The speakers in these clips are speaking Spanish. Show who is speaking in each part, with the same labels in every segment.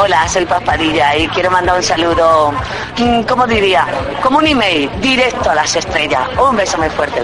Speaker 1: Hola, soy Paspadilla y quiero mandar un saludo, mm, ¿cómo diría? Como un email, directo a las estrellas. Un beso muy fuerte.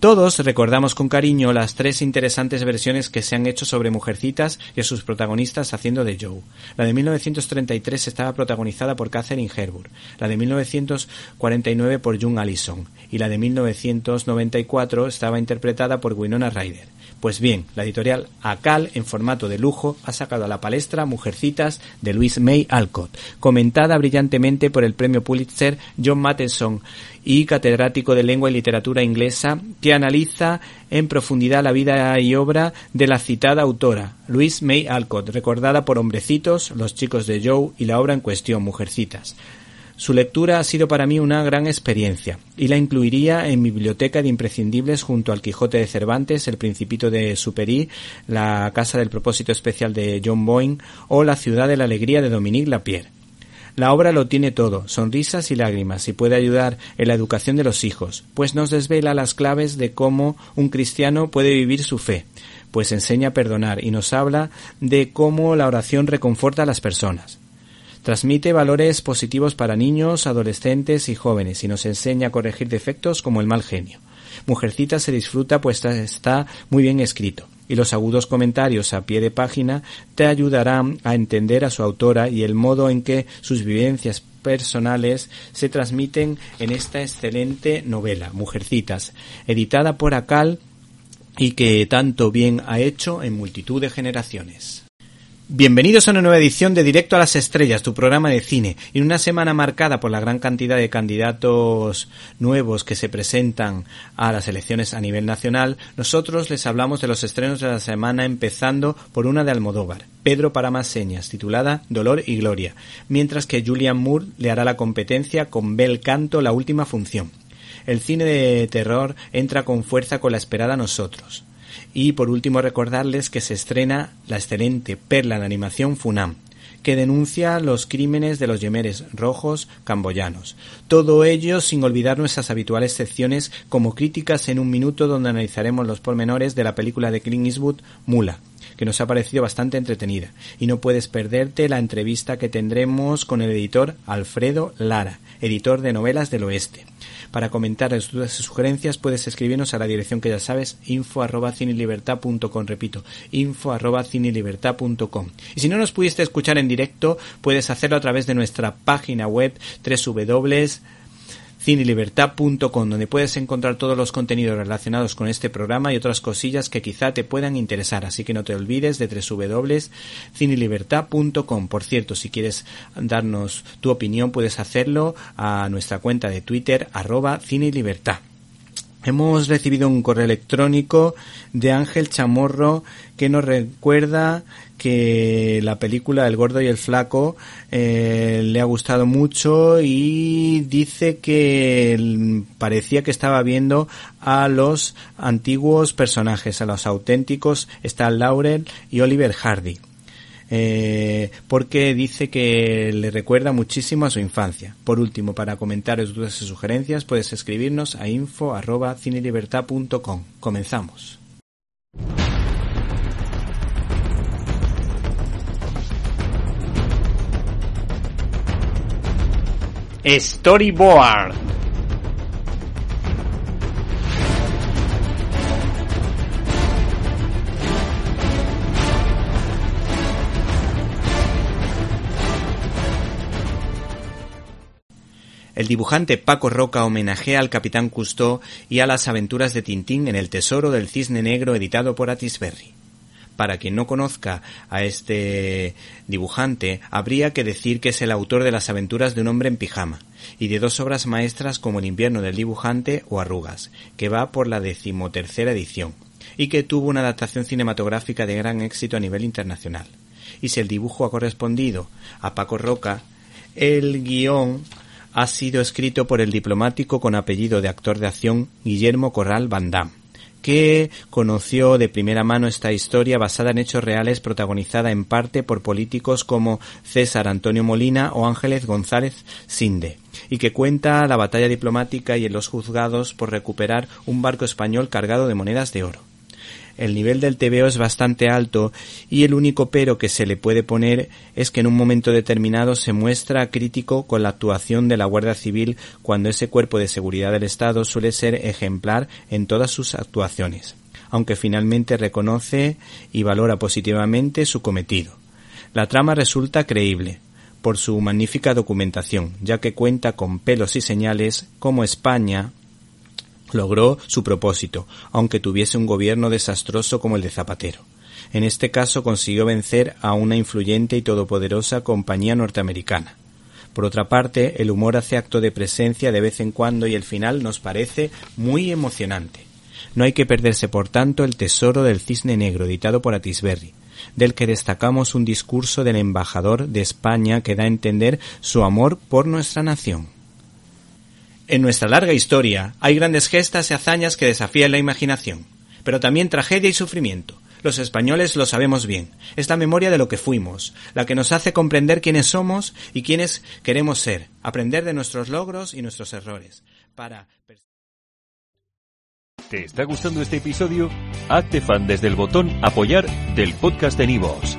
Speaker 2: Todos recordamos con cariño las tres interesantes versiones que se han hecho sobre Mujercitas y a sus protagonistas haciendo de Joe. La de 1933 estaba protagonizada por Catherine Hepburn, la de 1949 por June Allison y la de 1994 estaba interpretada por Winona Ryder. Pues bien, la editorial Acal, en formato de lujo, ha sacado a la palestra Mujercitas de Louise May Alcott, comentada brillantemente por el premio Pulitzer John Matheson y catedrático de lengua y literatura inglesa, que analiza en profundidad la vida y obra de la citada autora, Louise May Alcott, recordada por Hombrecitos, Los chicos de Joe y la obra en cuestión, Mujercitas. Su lectura ha sido para mí una gran experiencia y la incluiría en mi biblioteca de imprescindibles junto al Quijote de Cervantes, El Principito de Superí, La Casa del Propósito Especial de John Boyne o La Ciudad de la Alegría de Dominique Lapierre. La obra lo tiene todo, sonrisas y lágrimas, y puede ayudar en la educación de los hijos, pues nos desvela las claves de cómo un cristiano puede vivir su fe, pues enseña a perdonar y nos habla de cómo la oración reconforta a las personas. Transmite valores positivos para niños, adolescentes y jóvenes y nos enseña a corregir defectos como el mal genio. Mujercita se disfruta pues está muy bien escrito y los agudos comentarios a pie de página te ayudarán a entender a su autora y el modo en que sus vivencias personales se transmiten en esta excelente novela, Mujercitas, editada por Acal y que tanto bien ha hecho en multitud de generaciones. Bienvenidos a una nueva edición de Directo a las Estrellas, tu programa de cine. En una semana marcada por la gran cantidad de candidatos nuevos que se presentan a las elecciones a nivel nacional, nosotros les hablamos de los estrenos de la semana empezando por una de Almodóvar, Pedro para más señas, titulada Dolor y Gloria, mientras que Julian Moore le hará la competencia con Bel Canto La Última Función. El cine de terror entra con fuerza con la esperada Nosotros. Y por último recordarles que se estrena la excelente perla de animación Funam, que denuncia los crímenes de los yemeres rojos camboyanos. Todo ello sin olvidar nuestras habituales secciones como críticas en un minuto donde analizaremos los pormenores de la película de Clint Eastwood Mula, que nos ha parecido bastante entretenida. Y no puedes perderte la entrevista que tendremos con el editor Alfredo Lara, editor de Novelas del Oeste. Para comentar tus dudas y sugerencias puedes escribirnos a la dirección que ya sabes, info arroba repito, info arroba Y si no nos pudiste escuchar en directo, puedes hacerlo a través de nuestra página web www cinelibertad.com, donde puedes encontrar todos los contenidos relacionados con este programa y otras cosillas que quizá te puedan interesar. Así que no te olvides de www.cinelibertad.com. Por cierto, si quieres darnos tu opinión, puedes hacerlo a nuestra cuenta de Twitter, arroba cinelibertad. Hemos recibido un correo electrónico de Ángel Chamorro que nos recuerda que la película El gordo y el flaco eh, le ha gustado mucho y dice que parecía que estaba viendo a los antiguos personajes, a los auténticos Stan Laurel y Oliver Hardy eh, porque dice que le recuerda muchísimo a su infancia. Por último, para comentarios, dudas y sugerencias, puedes escribirnos a info.cinelibertad.com. Comenzamos. Storyboard El dibujante Paco Roca homenajea al Capitán Cousteau y a las aventuras de Tintín en El Tesoro del Cisne Negro editado por Atisberry. Para quien no conozca a este dibujante, habría que decir que es el autor de las aventuras de un hombre en pijama y de dos obras maestras como El invierno del dibujante o Arrugas, que va por la decimotercera edición y que tuvo una adaptación cinematográfica de gran éxito a nivel internacional. Y si el dibujo ha correspondido a Paco Roca, el guion ha sido escrito por el diplomático con apellido de actor de acción Guillermo Corral Damme que conoció de primera mano esta historia basada en hechos reales protagonizada en parte por políticos como César Antonio Molina o Ángeles González Sinde, y que cuenta la batalla diplomática y en los juzgados por recuperar un barco español cargado de monedas de oro el nivel del TVO es bastante alto y el único pero que se le puede poner es que en un momento determinado se muestra crítico con la actuación de la Guardia Civil cuando ese cuerpo de seguridad del Estado suele ser ejemplar en todas sus actuaciones, aunque finalmente reconoce y valora positivamente su cometido. La trama resulta creíble, por su magnífica documentación, ya que cuenta con pelos y señales como España, logró su propósito, aunque tuviese un gobierno desastroso como el de Zapatero. En este caso consiguió vencer a una influyente y todopoderosa compañía norteamericana. Por otra parte, el humor hace acto de presencia de vez en cuando y el final nos parece muy emocionante. No hay que perderse, por tanto, el tesoro del cisne negro editado por Atisberry, del que destacamos un discurso del embajador de España que da a entender su amor por nuestra nación. En nuestra larga historia hay grandes gestas y hazañas que desafían la imaginación, pero también tragedia y sufrimiento. Los españoles lo sabemos bien. Es la memoria de lo que fuimos, la que nos hace comprender quiénes somos y quiénes queremos ser, aprender de nuestros logros y nuestros errores. Para
Speaker 3: ¿Te está gustando este episodio? Hazte fan desde el botón apoyar del podcast de Nivos.